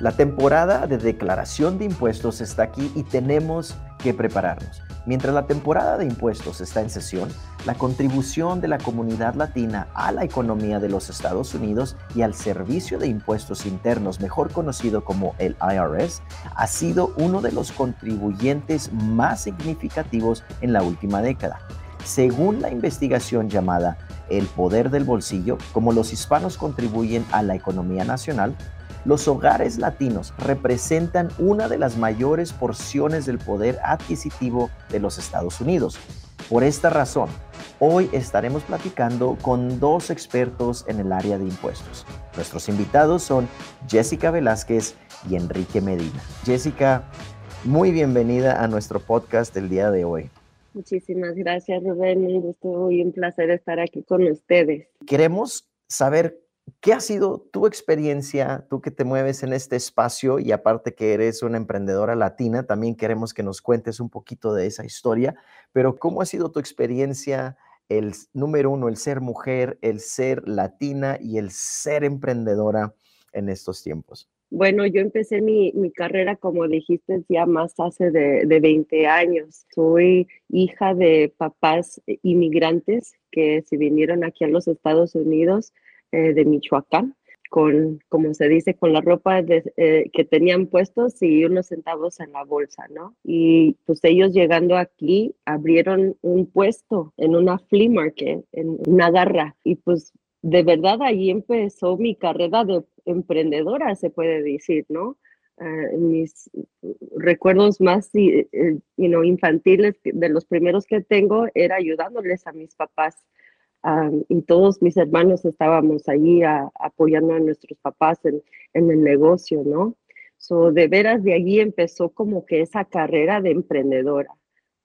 La temporada de declaración de impuestos está aquí y tenemos que prepararnos. Mientras la temporada de impuestos está en sesión, la contribución de la comunidad latina a la economía de los Estados Unidos y al Servicio de Impuestos Internos, mejor conocido como el IRS, ha sido uno de los contribuyentes más significativos en la última década. Según la investigación llamada El Poder del Bolsillo, como los hispanos contribuyen a la economía nacional, los hogares latinos representan una de las mayores porciones del poder adquisitivo de los Estados Unidos. Por esta razón, hoy estaremos platicando con dos expertos en el área de impuestos. Nuestros invitados son Jessica Velázquez y Enrique Medina. Jessica, muy bienvenida a nuestro podcast del día de hoy. Muchísimas gracias, Rubén. Un gusto y un placer estar aquí con ustedes. Queremos saber ¿Qué ha sido tu experiencia, tú que te mueves en este espacio y aparte que eres una emprendedora latina, también queremos que nos cuentes un poquito de esa historia, pero ¿cómo ha sido tu experiencia, el número uno, el ser mujer, el ser latina y el ser emprendedora en estos tiempos? Bueno, yo empecé mi, carrera, como dijiste, ya más hace de, de 20 años. Soy hija de papás inmigrantes que se vinieron aquí a los Estados Unidos eh, de Michoacán, con, como se dice, con la ropa eh, que tenían puestos y unos centavos en la bolsa, ¿no? Y pues ellos llegando aquí abrieron un puesto en una flea market, en una garra, y pues de verdad ahí empezó mi carrera de emprendedora, se puede decir, ¿no? Eh, mis recuerdos más infantiles de los primeros que tengo era ayudándoles a mis papás y todos mis hermanos estábamos allí apoyando a nuestros papás en, el negocio, ¿no? So, de veras de allí empezó como que esa carrera de emprendedora,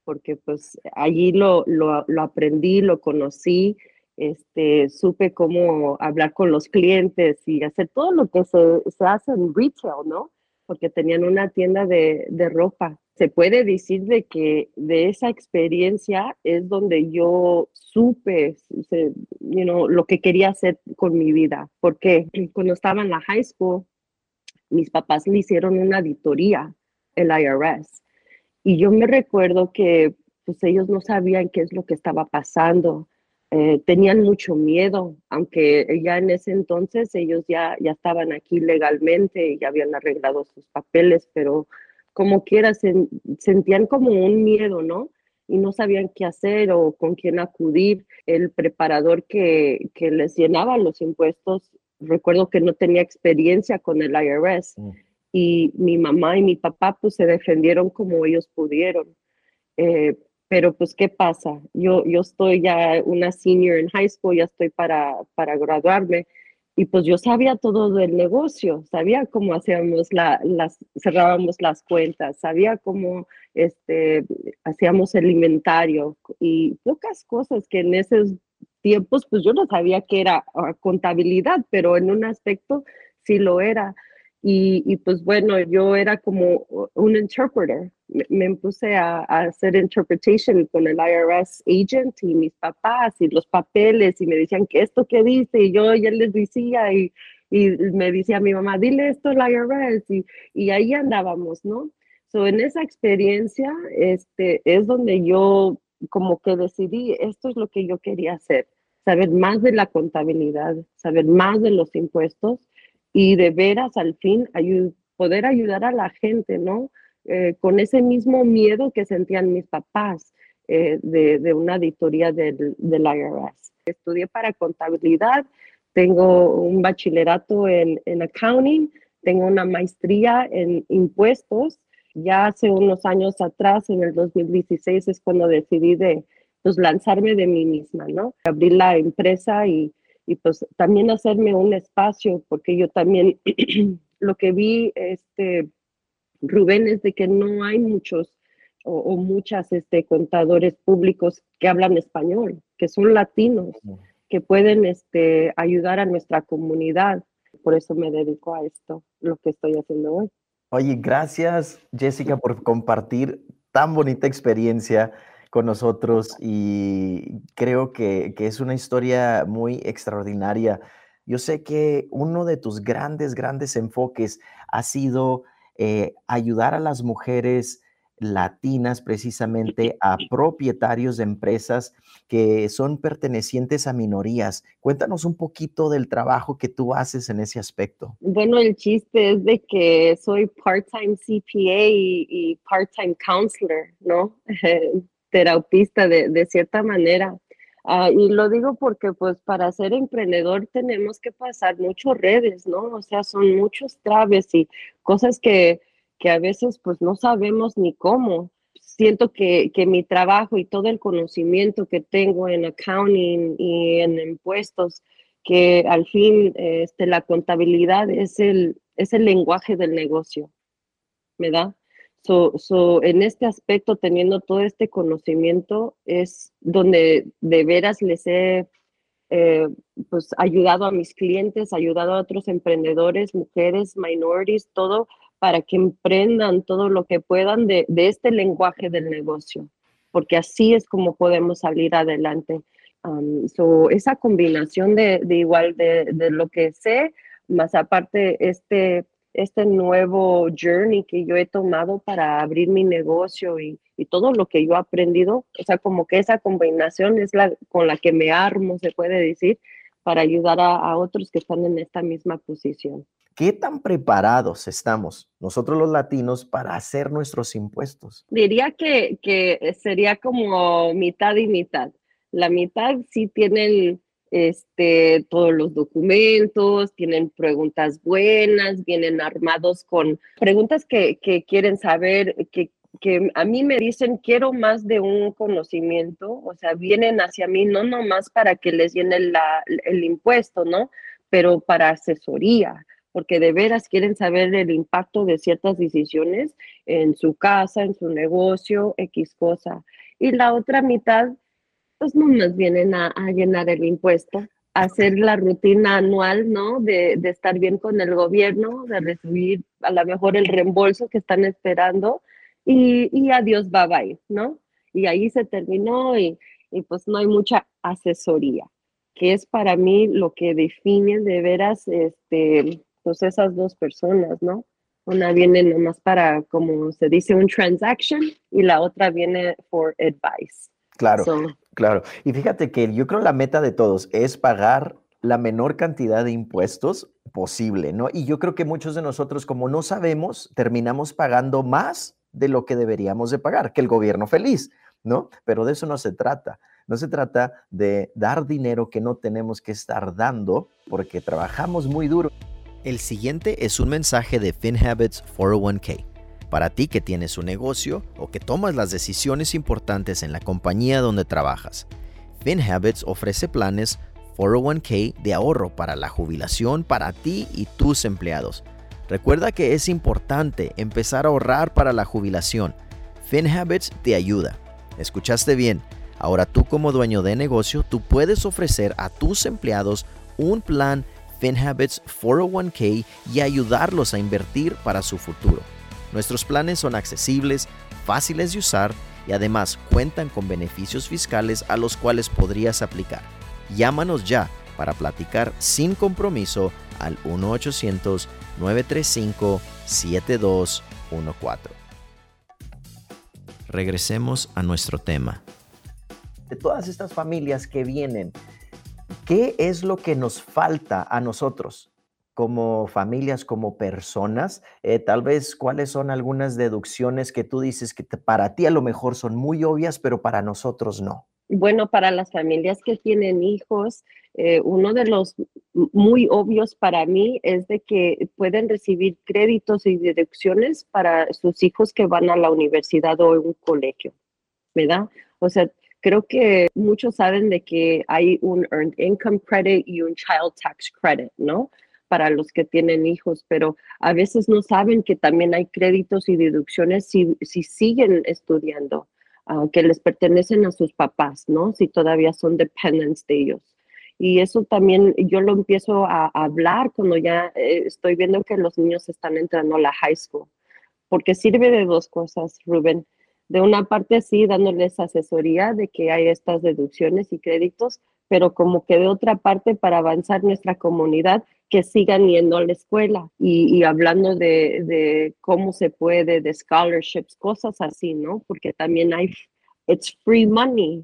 porque pues allí lo, lo, lo aprendí, lo conocí, este, supe cómo hablar con los clientes y hacer todo lo que se, se hace en retail, ¿no? Porque tenían una tienda de, de ropa se puede decir de que de esa experiencia es donde yo supe lo que quería hacer con mi vida. Porque cuando estaba en la high school, mis papás me hicieron una auditoría, el IRS. Y yo me recuerdo que pues ellos no sabían qué es lo que estaba pasando. Eh, tenían mucho miedo, aunque ya en ese entonces ellos ya, ya estaban aquí legalmente ya habían arreglado sus papeles, pero como quiera, sentían como un miedo, ¿no? Y no sabían qué hacer o con quién acudir. El preparador que, que les llenaba los impuestos, recuerdo que no tenía experiencia con el IRS. Mm. Y mi mamá y mi papá pues se defendieron como ellos pudieron. Eh, pero pues, ¿qué pasa? Yo, yo estoy ya una senior en high school, ya estoy para, para graduarme y pues yo sabía todo del negocio, sabía cómo hacíamos la, las, cerrábamos las cuentas, sabía cómo este, hacíamos el inventario y pocas cosas que en esos tiempos pues yo no sabía que era ah, contabilidad, pero en un aspecto sí lo era. Y, pues bueno, yo era como un interpreter. Me, puse a, hacer interpretation con el IRS agent y mis papás y los papeles y me decían que esto que dice y yo ya les decía y, y me decía mi mamá, dile esto al IRS y, y ahí andábamos, ¿no? So, en esa experiencia este, es donde yo como que decidí, esto es lo que yo quería hacer, saber más de la contabilidad, saber más de los impuestos y de veras al fin poder ayudar a la gente, ¿no? Eh, con ese mismo miedo que sentían mis papás eh, de, una auditoría del, del, IRS. Estudié para contabilidad, tengo un bachillerato en, en accounting, tengo una maestría en impuestos. Ya hace unos años atrás, en el 2016, es cuando decidí de pues, lanzarme de mí misma, ¿no? Abrir la empresa y, y pues también hacerme un espacio, porque yo también lo que vi, este, Rubén, es de que no hay muchos o, muchas este, contadores públicos que hablan español, que son latinos, que pueden este, ayudar a nuestra comunidad. Por eso me dedico a esto, lo que estoy haciendo hoy. Oye, gracias Jessica por compartir tan bonita experiencia con nosotros y creo que, es una historia muy extraordinaria Yo sé que uno de tus grandes, grandes enfoques ha sido eh, ayudar a las mujeres latinas precisamente a propietarios de empresas que son pertenecientes a minorías. Cuéntanos un poquito del trabajo que tú haces en ese aspecto. Bueno, el chiste es de que soy part-time CPA y, part-time counselor, ¿no? Terapeutista de, de cierta manera. Ah, y lo digo porque pues para ser emprendedor tenemos que pasar muchas redes, ¿no? O sea, son muchos traves y cosas que, que a veces pues no sabemos ni cómo. Siento que, que, mi trabajo y todo el conocimiento que tengo en accounting y en impuestos, que al fin este, la contabilidad es el, es el lenguaje del negocio, ¿verdad? So, so, en este aspecto, teniendo todo este conocimiento, es donde de veras les he eh, pues, ayudado a mis clientes, ayudado a otros emprendedores, mujeres, minorities, todo para que emprendan todo lo que puedan de, de este lenguaje del negocio, porque así es como podemos salir adelante. Um, so, esa combinación de, de igual de, de lo que sé, más aparte este este nuevo journey que yo he tomado para abrir mi negocio y, todo lo que yo he aprendido, o sea, como que esa combinación es la con la que me armo, se puede decir, para ayudar a, otros que están en esta misma posición. ¿Qué tan preparados estamos nosotros los latinos para hacer nuestros impuestos? Diría que, que sería como mitad y mitad. La mitad sí tienen este, todos los documentos, tienen preguntas buenas, vienen armados con preguntas que, quieren saber, que, a mí me dicen, quiero más de un conocimiento, o sea, vienen hacia mí no nomás para que les llene el impuesto, ¿no? Pero para asesoría, porque de veras quieren saber el impacto de ciertas decisiones en su casa, en su negocio, X cosa. Y la otra mitad pues no nos vienen a, llenar el impuesto, a hacer la rutina anual, ¿no? De, estar bien con el gobierno, de recibir a lo mejor el reembolso que están esperando y, y adiós, bye bye, ¿no? Y ahí se terminó y, pues no hay mucha asesoría, que es para mí lo que define de veras, este, pues esas dos personas, ¿no? Una viene nomás para, como se dice, un transaction y la otra viene for advice. Claro. Claro, y fíjate que yo creo la meta de todos es pagar la menor cantidad de impuestos posible, ¿no? Y yo creo que muchos de nosotros, como no sabemos, terminamos pagando más de lo que deberíamos de pagar, que el gobierno feliz, ¿no? Pero de eso no se trata. No se trata de dar dinero que no tenemos que estar dando porque trabajamos muy duro. El siguiente es un mensaje de FinHabits 401k para ti que tienes un negocio o que tomas las decisiones importantes en la compañía donde trabajas. FinHabits ofrece planes 401k de ahorro para la jubilación para ti y tus empleados. Recuerda que es importante empezar a ahorrar para la jubilación. FinHabits te ayuda. ¿Escuchaste bien? Ahora tú como dueño de negocio, tú puedes ofrecer a tus empleados un plan FinHabits 401k y ayudarlos a invertir para su futuro. Nuestros planes son accesibles, fáciles de usar y además cuentan con beneficios fiscales a los cuales podrías aplicar. Llámanos ya para platicar sin compromiso al 1-800-935-7214. Regresemos a nuestro tema. De todas estas familias que vienen, ¿qué es lo que nos falta a nosotros? Como familias, como personas, eh, tal vez cuáles son algunas deducciones que tú dices que para ti a lo mejor son muy obvias, pero para nosotros no. Bueno, para las familias que tienen hijos, eh, uno de los muy obvios para mí es de que pueden recibir créditos y deducciones para sus hijos que van a la universidad o un colegio, ¿verdad? O sea, creo que muchos saben de que hay un Earned Income Credit y un Child Tax Credit, ¿no? Para los que tienen hijos, pero a veces no saben que también hay créditos y deducciones si, si siguen estudiando, ah, que les pertenecen a sus papás, ¿no? Si todavía son dependents de ellos. Y eso también yo lo empiezo a, hablar cuando ya eh, estoy viendo que los niños están entrando a la high school, porque sirve de dos cosas, Rubén. De una parte, sí, dándoles asesoría de que hay estas deducciones y créditos, pero como que de otra parte para avanzar nuestra comunidad, que sigan yendo a la escuela y, hablando de, de, cómo se puede, de scholarships, cosas así, ¿no? Porque también hay, it's free money,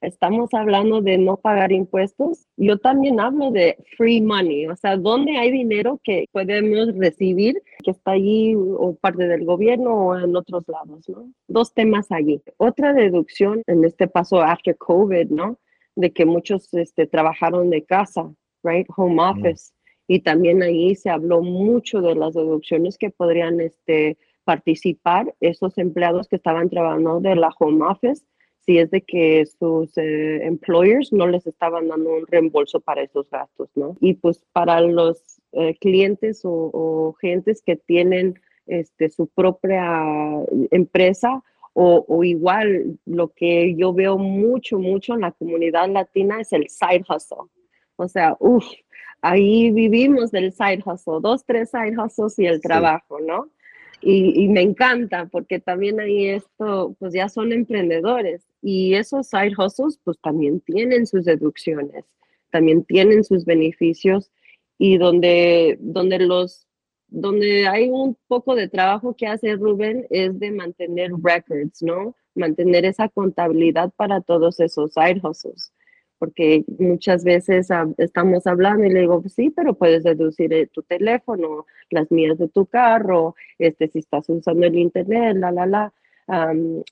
estamos hablando de no pagar impuestos, yo también hablo de free money, o sea, ¿dónde hay dinero que podemos recibir que está allí o parte del gobierno o en otros lados, ¿no? Dos temas allí. Otra deducción en este paso after COVID, ¿no? De que muchos este, trabajaron de casa, right? Home office. Y también ahí se habló mucho de las deducciones que podrían este, participar esos empleados que estaban trabajando de la home office si es de que sus eh, employers no les estaban dando un reembolso para esos gastos, ¿no? Y pues para los eh, clientes o, gentes que tienen este, su propia empresa o, o, igual lo que yo veo mucho, mucho en la comunidad latina es el side hustle. O sea, uff, ahí vivimos del side hustle, dos, tres side hustles y el trabajo, ¿no? Y, y, me encanta porque también ahí esto, pues ya son emprendedores y esos side hustles pues también tienen sus deducciones, también tienen sus beneficios y donde, donde los donde hay un poco de trabajo que hace Rubén es de mantener records, ¿no? Mantener esa contabilidad para todos esos side hustles. Porque muchas veces estamos hablando y le digo, sí, pero puedes deducir eh, tu teléfono, las mías de tu carro, este, si estás usando el internet, la, la, la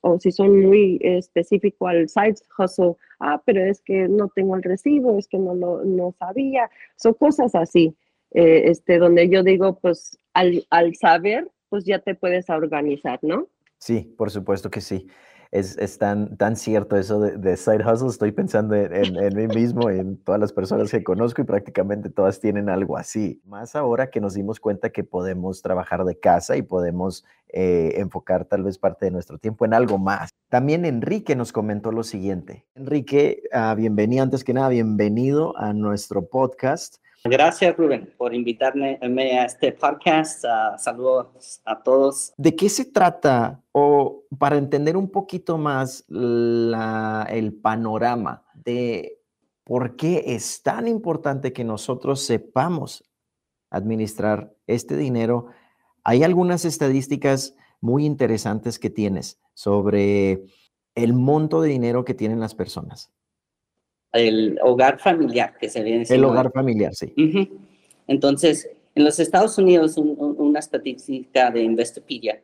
o si son muy específicos al side hustle, ah, pero es que no tengo el recibo, es que no lo no sabía, son cosas así, eh, este, donde yo digo, pues al, al saber, pues ya te puedes organizar, ¿no? Sí, por supuesto que sí es, tan, tan cierto eso de, side hustle. Estoy pensando en, mí mismo, en todas las personas que conozco y prácticamente todas tienen algo así. Más ahora que nos dimos cuenta que podemos trabajar de casa y podemos eh, enfocar tal vez parte de nuestro tiempo en algo más. También Enrique nos comentó lo siguiente. Enrique, uh, bienvenido, antes que nada, bienvenido a nuestro podcast. Gracias, Rubén, por invitarme a este podcast. saludos a todos. ¿De qué se trata? O para entender un poquito más el panorama de por qué es tan importante que nosotros sepamos administrar este dinero, hay algunas estadísticas muy interesantes que tienes sobre el monto de dinero que tienen las personas el hogar familiar que se viene El hogar familiar, sí. Entonces, en los Estados Unidos, una estadística de Investopedia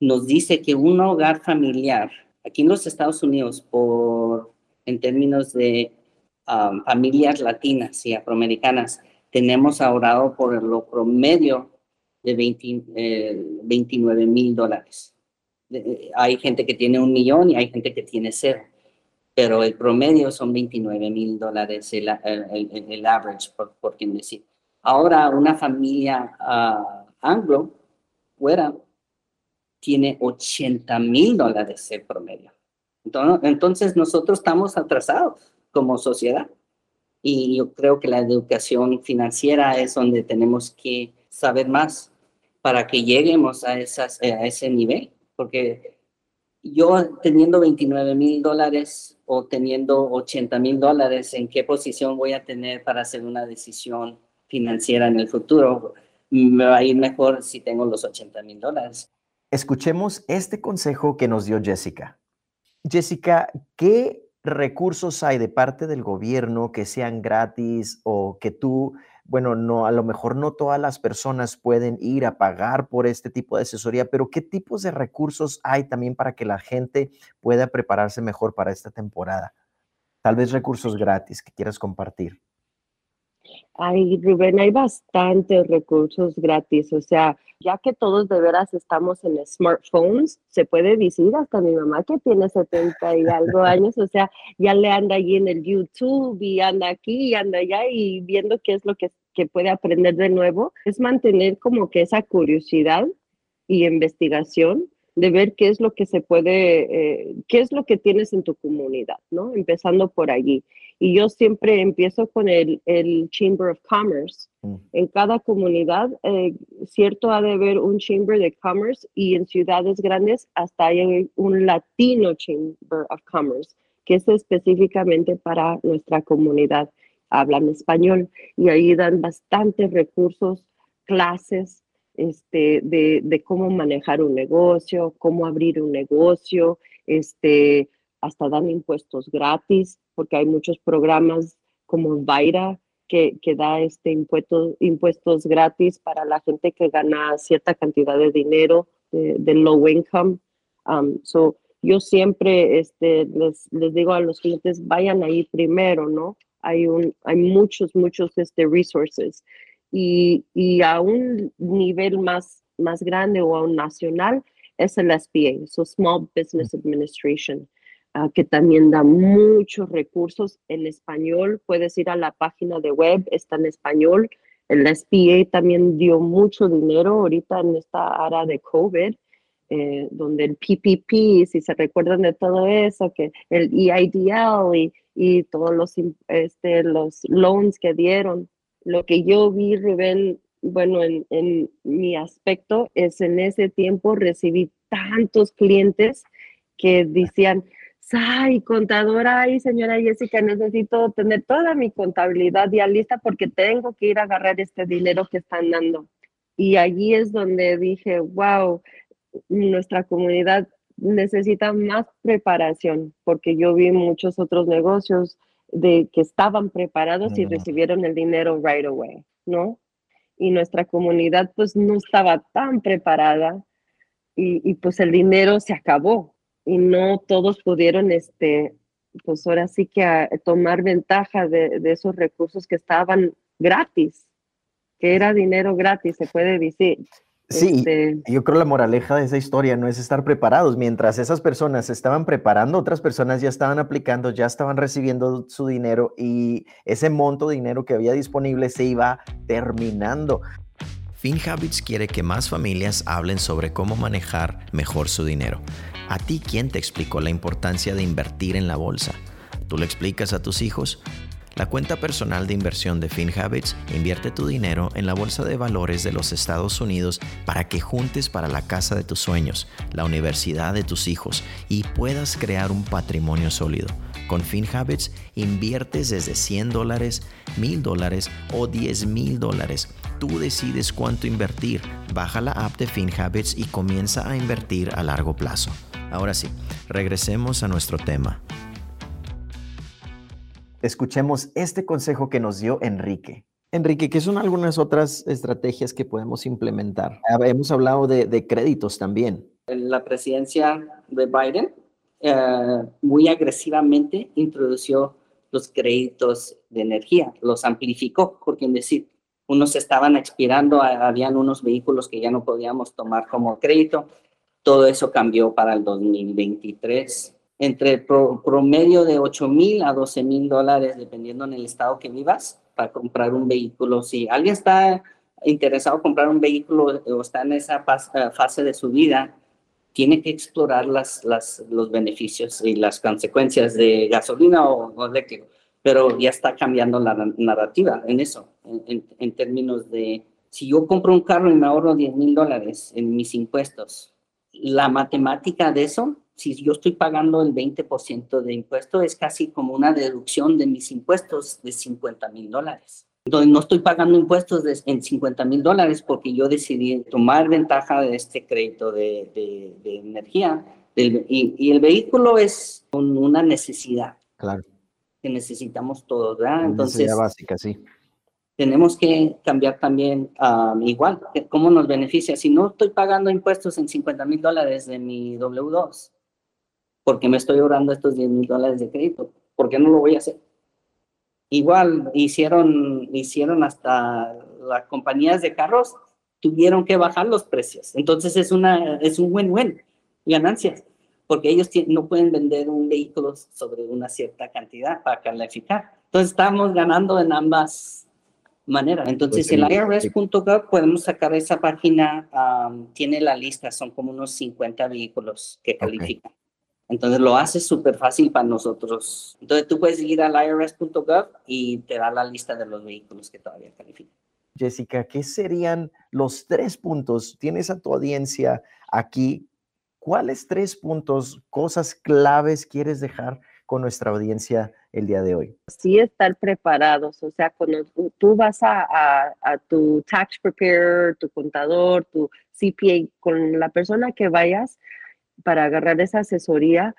nos dice que un hogar familiar, aquí en los Estados Unidos, por, en términos de um, familias latinas y afroamericanas, tenemos ahorrado por lo promedio de 29 mil dólares. hay gente que tiene un millón y hay gente que tiene cero pero el promedio son 29 mil dólares el, el, average, por, por quien decir. Ahora, una familia uh, anglo, fuera, tiene 80 mil dólares el promedio. Entonces, entonces, nosotros estamos atrasados como sociedad. Y yo creo que la educación financiera es donde tenemos que saber más para que lleguemos a, esas, a ese nivel. Porque yo teniendo 29 mil dólares o teniendo 80 mil dólares, ¿en qué posición voy a tener para hacer una decisión financiera en el futuro? Me va a ir mejor si tengo los 80 mil dólares. Escuchemos este consejo que nos dio Jessica. Jessica, ¿qué recursos hay de parte del gobierno que sean gratis o que tú bueno, no, a lo mejor no todas las personas pueden ir a pagar por este tipo de asesoría, pero ¿qué tipos de recursos hay también para que la gente pueda prepararse mejor para esta temporada? Tal vez recursos gratis que quieras compartir. Ay, Rubén, hay bastantes recursos gratis, o sea, ya que todos de veras estamos en smartphones, se puede decir hasta mi mamá que tiene 70 y algo años, o sea, ya le anda allí en el YouTube y anda aquí y anda allá y viendo qué es lo que, que puede aprender de nuevo, es mantener como que esa curiosidad y investigación de ver qué es lo que se puede, eh, qué es lo que tienes en tu comunidad, ¿no? Empezando por allí. Y yo siempre empiezo con el, el Chamber of Commerce. Mm. En cada comunidad, eh, cierto, ha de haber un Chamber de Commerce y en ciudades grandes hasta hay un Latino Chamber of Commerce que es específicamente para nuestra comunidad. Hablan español y ahí dan bastantes recursos, clases este, de, de, cómo manejar un negocio, cómo abrir un negocio, este, hasta dan impuestos gratis, porque hay muchos programas como Vaira que, que da este impuesto, impuestos gratis para la gente que gana cierta cantidad de dinero de, low income. Um, so, yo siempre este, les, les digo a los clientes, vayan ahí primero, ¿no? Hay, un, hay muchos, muchos este, resources y, y a un nivel más, más grande o a un nacional es el SBA, so Small Business Administration, uh, que también da muchos recursos en español. Puedes ir a la página de web, está en español. El SBA también dio mucho dinero ahorita en esta área de COVID. Eh, donde el PPP, si se recuerdan de todo eso, que el EIDL y, y todos los, este, los loans que dieron, lo que yo vi, Rubén, bueno, en, mi aspecto es en ese tiempo recibí tantos clientes que decían, ay, contadora, ay, señora Jessica, necesito tener toda mi contabilidad ya lista porque tengo que ir a agarrar este dinero que están dando. Y allí es donde dije, wow, nuestra comunidad necesita más preparación porque yo vi muchos otros negocios de que estaban preparados y recibieron el dinero right away, ¿no? Y nuestra comunidad pues no estaba tan preparada y, pues el dinero se acabó y no todos pudieron, este, pues ahora sí que tomar ventaja de, de esos recursos que estaban gratis, que era dinero gratis, se puede decir. Sí, este yo creo la moraleja de esa historia no es estar preparados. Mientras esas personas se estaban preparando, otras personas ya estaban aplicando, ya estaban recibiendo su dinero y ese monto de dinero que había disponible se iba terminando. FinHabits quiere que más familias hablen sobre cómo manejar mejor su dinero. ¿A ti quién te explicó la importancia de invertir en la bolsa? ¿Tú le explicas a tus hijos? La cuenta personal de inversión de FinHabits invierte tu dinero en la bolsa de valores de los Estados Unidos para que juntes para la casa de tus sueños, la universidad de tus hijos y puedas crear un patrimonio sólido. Con FinHabits inviertes desde 100 dólares, 1000 dólares o 10 mil dólares. Tú decides cuánto invertir. Baja la app de FinHabits y comienza a invertir a largo plazo. Ahora sí, regresemos a nuestro tema escuchemos este consejo que nos dio Enrique. Enrique, ¿qué son algunas otras estrategias que podemos implementar? Hemos hablado de, créditos también. La presidencia de Biden eh, muy agresivamente introdució los créditos de energía, los amplificó, por quien decir. Unos estaban expirando, habían unos vehículos que ya no podíamos tomar como crédito. Todo eso cambió para el 2023 entre promedio de 8 mil a 12 mil dólares, dependiendo en el estado que vivas, para comprar un vehículo. Si alguien está interesado en comprar un vehículo o está en esa eh, fase de su vida, tiene que explorar las, los beneficios y las consecuencias de gasolina o, eléctrico. Pero ya está cambiando la narrativa en eso, en, en términos de si yo compro un carro y me ahorro 10 mil dólares en mis impuestos, la matemática de eso si yo estoy pagando el 20% de impuesto, es casi como una deducción de mis impuestos de 50 mil dólares. Entonces, no estoy pagando impuestos en 50 mil dólares porque yo decidí tomar ventaja de este crédito de, de, energía. y, y, el vehículo es una necesidad. Claro. Que necesitamos todos, ¿verdad? Entonces. Necesidad básica, sí tenemos que cambiar también igual, cómo nos beneficia. Si no estoy pagando impuestos en 50 mil dólares de mi W2, porque me estoy ahorrando estos 10 mil dólares de crédito. ¿Por qué no lo voy a hacer? Igual hicieron, hicieron hasta las compañías de carros tuvieron que bajar los precios. Entonces es, una, es un win-win, ganancias, porque ellos no pueden vender un vehículo sobre una cierta cantidad para calificar. Entonces estamos ganando en ambas maneras. Entonces pues el IRS.gov podemos sacar esa página, tiene la lista, son como unos 50 vehículos que califican. Entonces lo hace súper fácil para nosotros. Entonces tú puedes ir al irs.gov y te da la lista de los vehículos que todavía califican. Jessica, ¿qué serían los tres puntos? Tienes a tu audiencia aquí. ¿Cuáles tres puntos, cosas claves quieres dejar con nuestra audiencia el día de hoy? Sí, estar preparados. O sea, cuando tú vas a, a tu tax preparer, tu contador, tu CPA, con la persona que vayas para agarrar esa asesoría,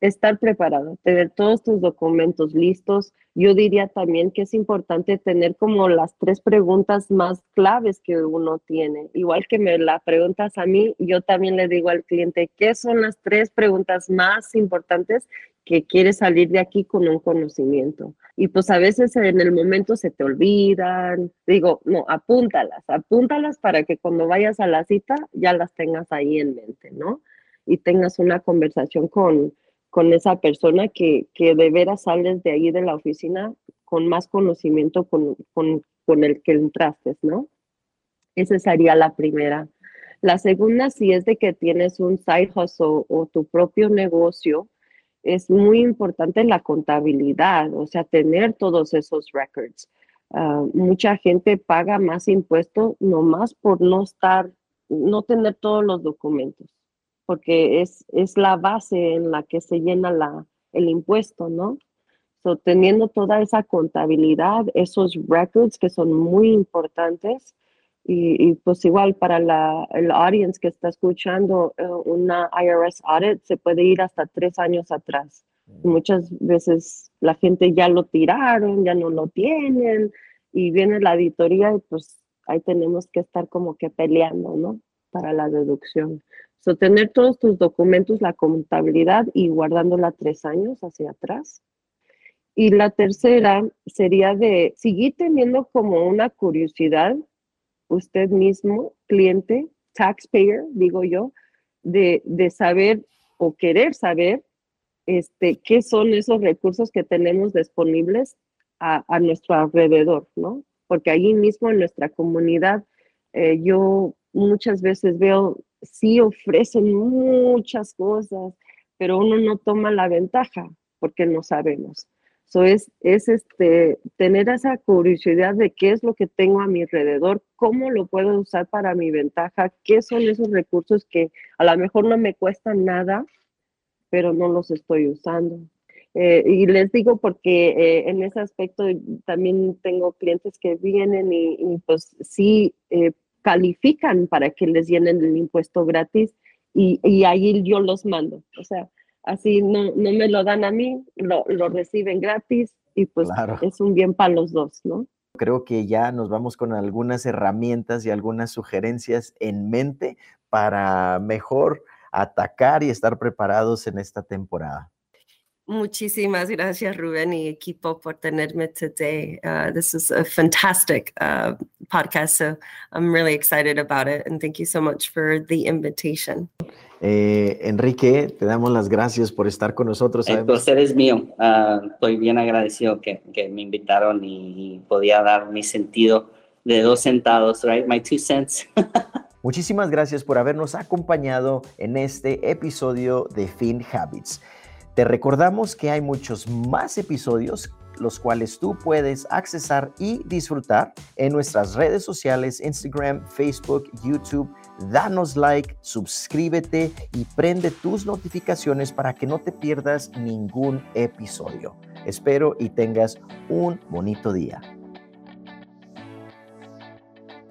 estar preparado, tener todos tus documentos listos. Yo diría también que es importante tener como las tres preguntas más claves que uno tiene. Igual que me la preguntas a mí, yo también le digo al cliente, ¿qué son las tres preguntas más importantes que quieres salir de aquí con un conocimiento? Y pues a veces en el momento se te olvidan. Digo, no, apúntalas, apúntalas para que cuando vayas a la cita ya las tengas ahí en mente, ¿no? Y tengas una conversación con con esa persona que, que de veras sales de ahí de la oficina con más conocimiento con, con, con el que entraste, ¿no? Esa sería la primera. La segunda, si es de que tienes un side hustle o tu propio negocio, es muy importante la contabilidad, o sea, tener todos esos records. Ah, mucha gente paga más impuestos nomás por no estar, no tener todos los documentos porque es, es la base en la que se llena la, el impuesto, ¿no? So, teniendo toda esa contabilidad, esos records que son muy importantes, y, y pues igual para la, el audience que está escuchando eh, una IRS audit se puede ir hasta tres años atrás. Mm. muchas veces la gente ya lo tiraron, ya no lo tienen, y viene la auditoría y pues ahí tenemos que estar como que peleando, ¿no? Para la deducción. So, tener todos tus documentos, la contabilidad y guardándola tres años hacia atrás. Y la tercera sería de seguir teniendo como una curiosidad, usted mismo, cliente, taxpayer, digo yo, de, de saber o querer saber este, qué son esos recursos que tenemos disponibles a, a nuestro alrededor, ¿no? Porque allí mismo en nuestra comunidad, eh, yo muchas veces veo sí ofrecen muchas cosas, pero uno no toma la ventaja porque no sabemos. So es, es este, tener esa curiosidad de qué es lo que tengo a mi alrededor, cómo lo puedo usar para mi ventaja, qué son esos recursos que a lo mejor no me cuestan nada, pero no los estoy usando. Eh, y les digo porque eh, en ese aspecto también tengo clientes que vienen y, y pues sí eh, califican para que les llenen el impuesto gratis y, y ahí yo los mando. O sea, así no, no me lo dan a mí, lo, lo reciben gratis y pues es un bien para los dos, ¿no? Creo que ya nos vamos con algunas herramientas y algunas sugerencias en mente para mejor atacar y estar preparados en esta temporada. Muchísimas gracias, Rubén y equipo, por tenerme today. Uh, this is a fantastic uh, podcast, so I'm really excited about it. And thank you so much for the invitation. Eh, Enrique, te damos las gracias por estar con nosotros. El placer es mío. Uh, estoy bien agradecido que, que, me invitaron y podía dar mi sentido de dos centavos, right? My two cents. Muchísimas gracias por habernos acompañado en este episodio de Fin Habits. Te recordamos que hay muchos más episodios los cuales tú puedes accesar y disfrutar en nuestras redes sociales, Instagram, Facebook, YouTube. Danos like, suscríbete y prende tus notificaciones para que no te pierdas ningún episodio. Espero y tengas un bonito día.